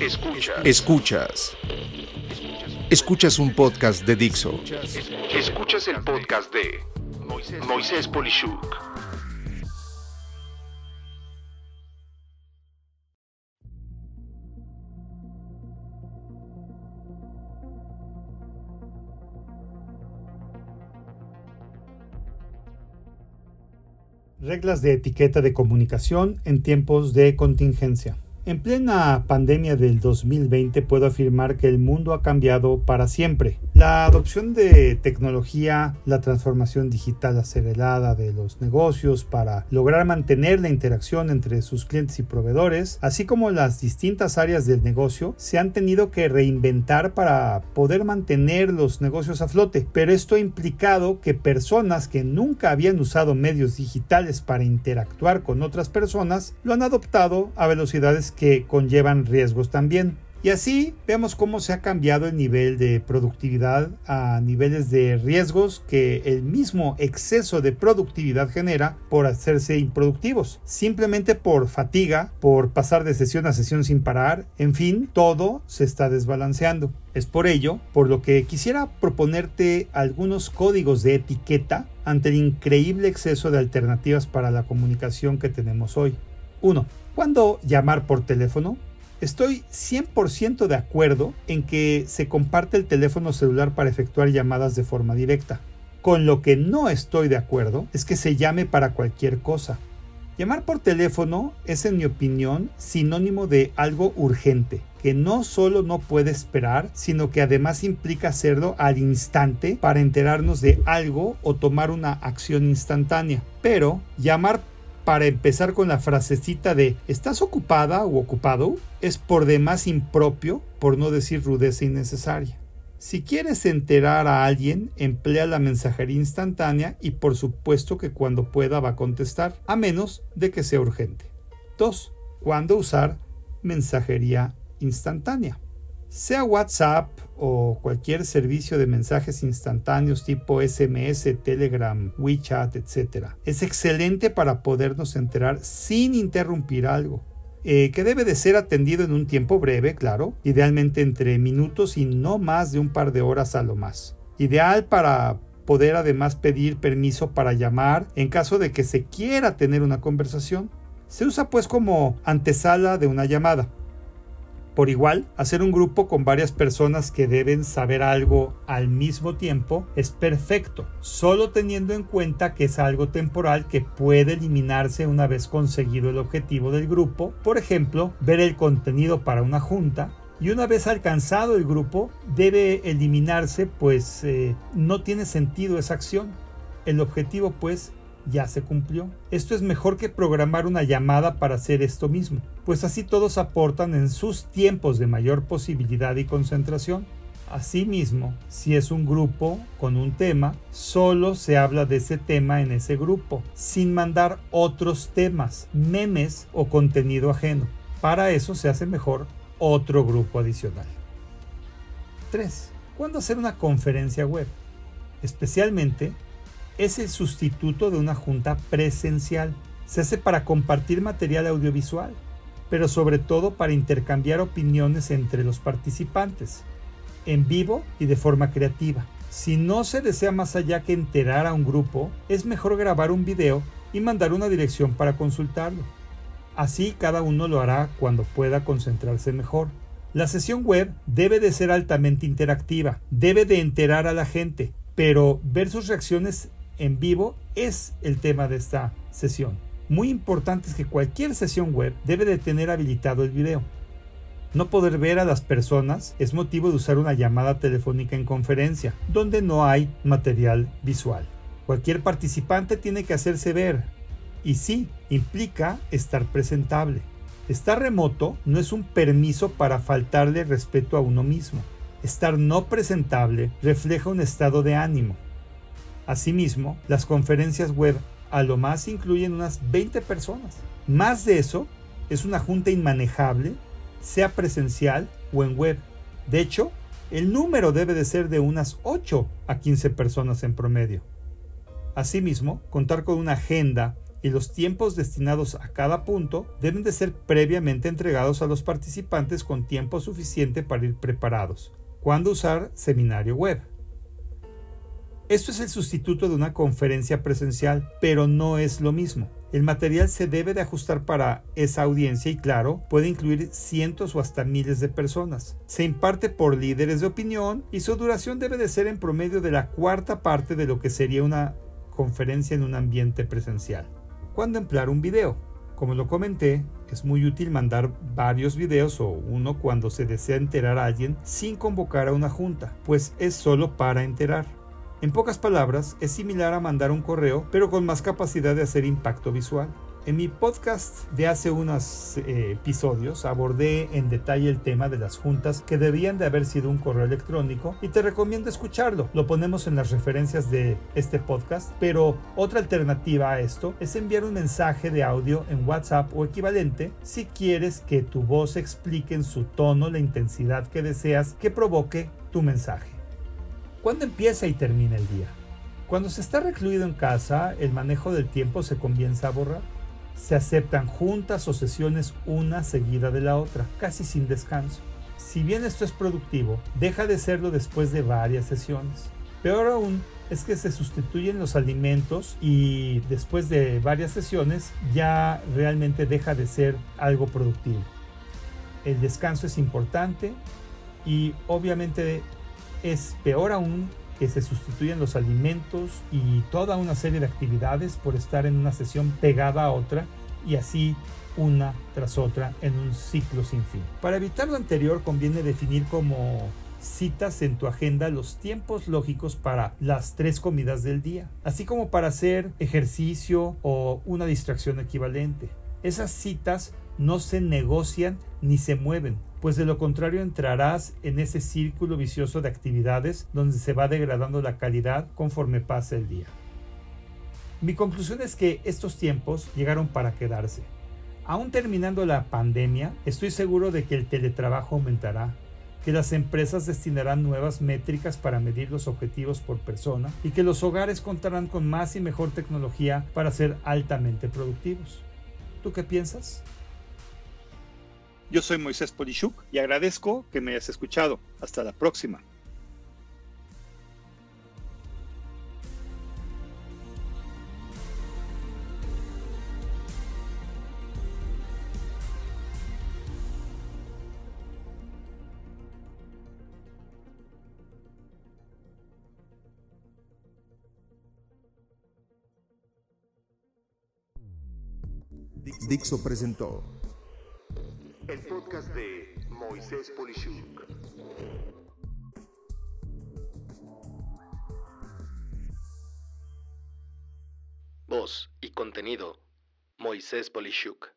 Escuchas. Escuchas. Escuchas un podcast de Dixo. Escuchas el podcast de Moisés Polishuk. Reglas de etiqueta de comunicación en tiempos de contingencia. En plena pandemia del 2020 puedo afirmar que el mundo ha cambiado para siempre. La adopción de tecnología, la transformación digital acelerada de los negocios para lograr mantener la interacción entre sus clientes y proveedores, así como las distintas áreas del negocio, se han tenido que reinventar para poder mantener los negocios a flote. Pero esto ha implicado que personas que nunca habían usado medios digitales para interactuar con otras personas lo han adoptado a velocidades que conllevan riesgos también. Y así vemos cómo se ha cambiado el nivel de productividad a niveles de riesgos que el mismo exceso de productividad genera por hacerse improductivos, simplemente por fatiga, por pasar de sesión a sesión sin parar, en fin, todo se está desbalanceando. Es por ello por lo que quisiera proponerte algunos códigos de etiqueta ante el increíble exceso de alternativas para la comunicación que tenemos hoy. 1. ¿Cuándo llamar por teléfono? Estoy 100% de acuerdo en que se comparte el teléfono celular para efectuar llamadas de forma directa. Con lo que no estoy de acuerdo es que se llame para cualquier cosa. Llamar por teléfono es, en mi opinión, sinónimo de algo urgente, que no solo no puede esperar, sino que además implica hacerlo al instante para enterarnos de algo o tomar una acción instantánea. Pero llamar para empezar con la frasecita de ¿estás ocupada o ocupado? es por demás impropio, por no decir rudeza innecesaria. Si quieres enterar a alguien, emplea la mensajería instantánea y por supuesto que cuando pueda va a contestar, a menos de que sea urgente. 2. ¿Cuándo usar mensajería instantánea? Sea WhatsApp o cualquier servicio de mensajes instantáneos tipo SMS, Telegram, WeChat, etc. Es excelente para podernos enterar sin interrumpir algo. Eh, que debe de ser atendido en un tiempo breve, claro, idealmente entre minutos y no más de un par de horas a lo más. Ideal para poder además pedir permiso para llamar en caso de que se quiera tener una conversación. Se usa pues como antesala de una llamada. Por igual, hacer un grupo con varias personas que deben saber algo al mismo tiempo es perfecto, solo teniendo en cuenta que es algo temporal que puede eliminarse una vez conseguido el objetivo del grupo, por ejemplo, ver el contenido para una junta, y una vez alcanzado el grupo debe eliminarse pues eh, no tiene sentido esa acción. El objetivo pues ya se cumplió. Esto es mejor que programar una llamada para hacer esto mismo, pues así todos aportan en sus tiempos de mayor posibilidad y concentración. Asimismo, si es un grupo con un tema, solo se habla de ese tema en ese grupo, sin mandar otros temas, memes o contenido ajeno. Para eso se hace mejor otro grupo adicional. 3. ¿Cuándo hacer una conferencia web? Especialmente es el sustituto de una junta presencial. Se hace para compartir material audiovisual, pero sobre todo para intercambiar opiniones entre los participantes, en vivo y de forma creativa. Si no se desea más allá que enterar a un grupo, es mejor grabar un video y mandar una dirección para consultarlo. Así cada uno lo hará cuando pueda concentrarse mejor. La sesión web debe de ser altamente interactiva, debe de enterar a la gente, pero ver sus reacciones en vivo es el tema de esta sesión. Muy importante es que cualquier sesión web debe de tener habilitado el video. No poder ver a las personas es motivo de usar una llamada telefónica en conferencia, donde no hay material visual. Cualquier participante tiene que hacerse ver, y sí, implica estar presentable. Estar remoto no es un permiso para faltarle respeto a uno mismo. Estar no presentable refleja un estado de ánimo, Asimismo, las conferencias web a lo más incluyen unas 20 personas. Más de eso es una junta inmanejable, sea presencial o en web. De hecho, el número debe de ser de unas 8 a 15 personas en promedio. Asimismo, contar con una agenda y los tiempos destinados a cada punto deben de ser previamente entregados a los participantes con tiempo suficiente para ir preparados. ¿Cuándo usar seminario web? Esto es el sustituto de una conferencia presencial, pero no es lo mismo. El material se debe de ajustar para esa audiencia y claro, puede incluir cientos o hasta miles de personas. Se imparte por líderes de opinión y su duración debe de ser en promedio de la cuarta parte de lo que sería una conferencia en un ambiente presencial. ¿Cuándo emplear un video? Como lo comenté, es muy útil mandar varios videos o uno cuando se desea enterar a alguien sin convocar a una junta, pues es solo para enterar. En pocas palabras, es similar a mandar un correo, pero con más capacidad de hacer impacto visual. En mi podcast de hace unos eh, episodios abordé en detalle el tema de las juntas que debían de haber sido un correo electrónico y te recomiendo escucharlo. Lo ponemos en las referencias de este podcast, pero otra alternativa a esto es enviar un mensaje de audio en WhatsApp o equivalente si quieres que tu voz explique en su tono la intensidad que deseas que provoque tu mensaje. ¿Cuándo empieza y termina el día? Cuando se está recluido en casa, el manejo del tiempo se comienza a borrar se aceptan juntas o sesiones una seguida de la otra, casi sin descanso. Si bien esto es productivo, deja de serlo después de varias sesiones. Peor aún es que se sustituyen los alimentos y después de varias sesiones ya realmente deja de ser algo productivo. El descanso es importante y obviamente es peor aún que se sustituyen los alimentos y toda una serie de actividades por estar en una sesión pegada a otra y así una tras otra en un ciclo sin fin. Para evitar lo anterior conviene definir como citas en tu agenda los tiempos lógicos para las tres comidas del día, así como para hacer ejercicio o una distracción equivalente. Esas citas no se negocian ni se mueven, pues de lo contrario entrarás en ese círculo vicioso de actividades donde se va degradando la calidad conforme pasa el día. Mi conclusión es que estos tiempos llegaron para quedarse. Aún terminando la pandemia, estoy seguro de que el teletrabajo aumentará, que las empresas destinarán nuevas métricas para medir los objetivos por persona y que los hogares contarán con más y mejor tecnología para ser altamente productivos. ¿Tú qué piensas? Yo soy Moisés Polishuk y agradezco que me hayas escuchado. Hasta la próxima. Dixo presentó el podcast de Moisés Polishuk. Voz y contenido Moisés Polishuk.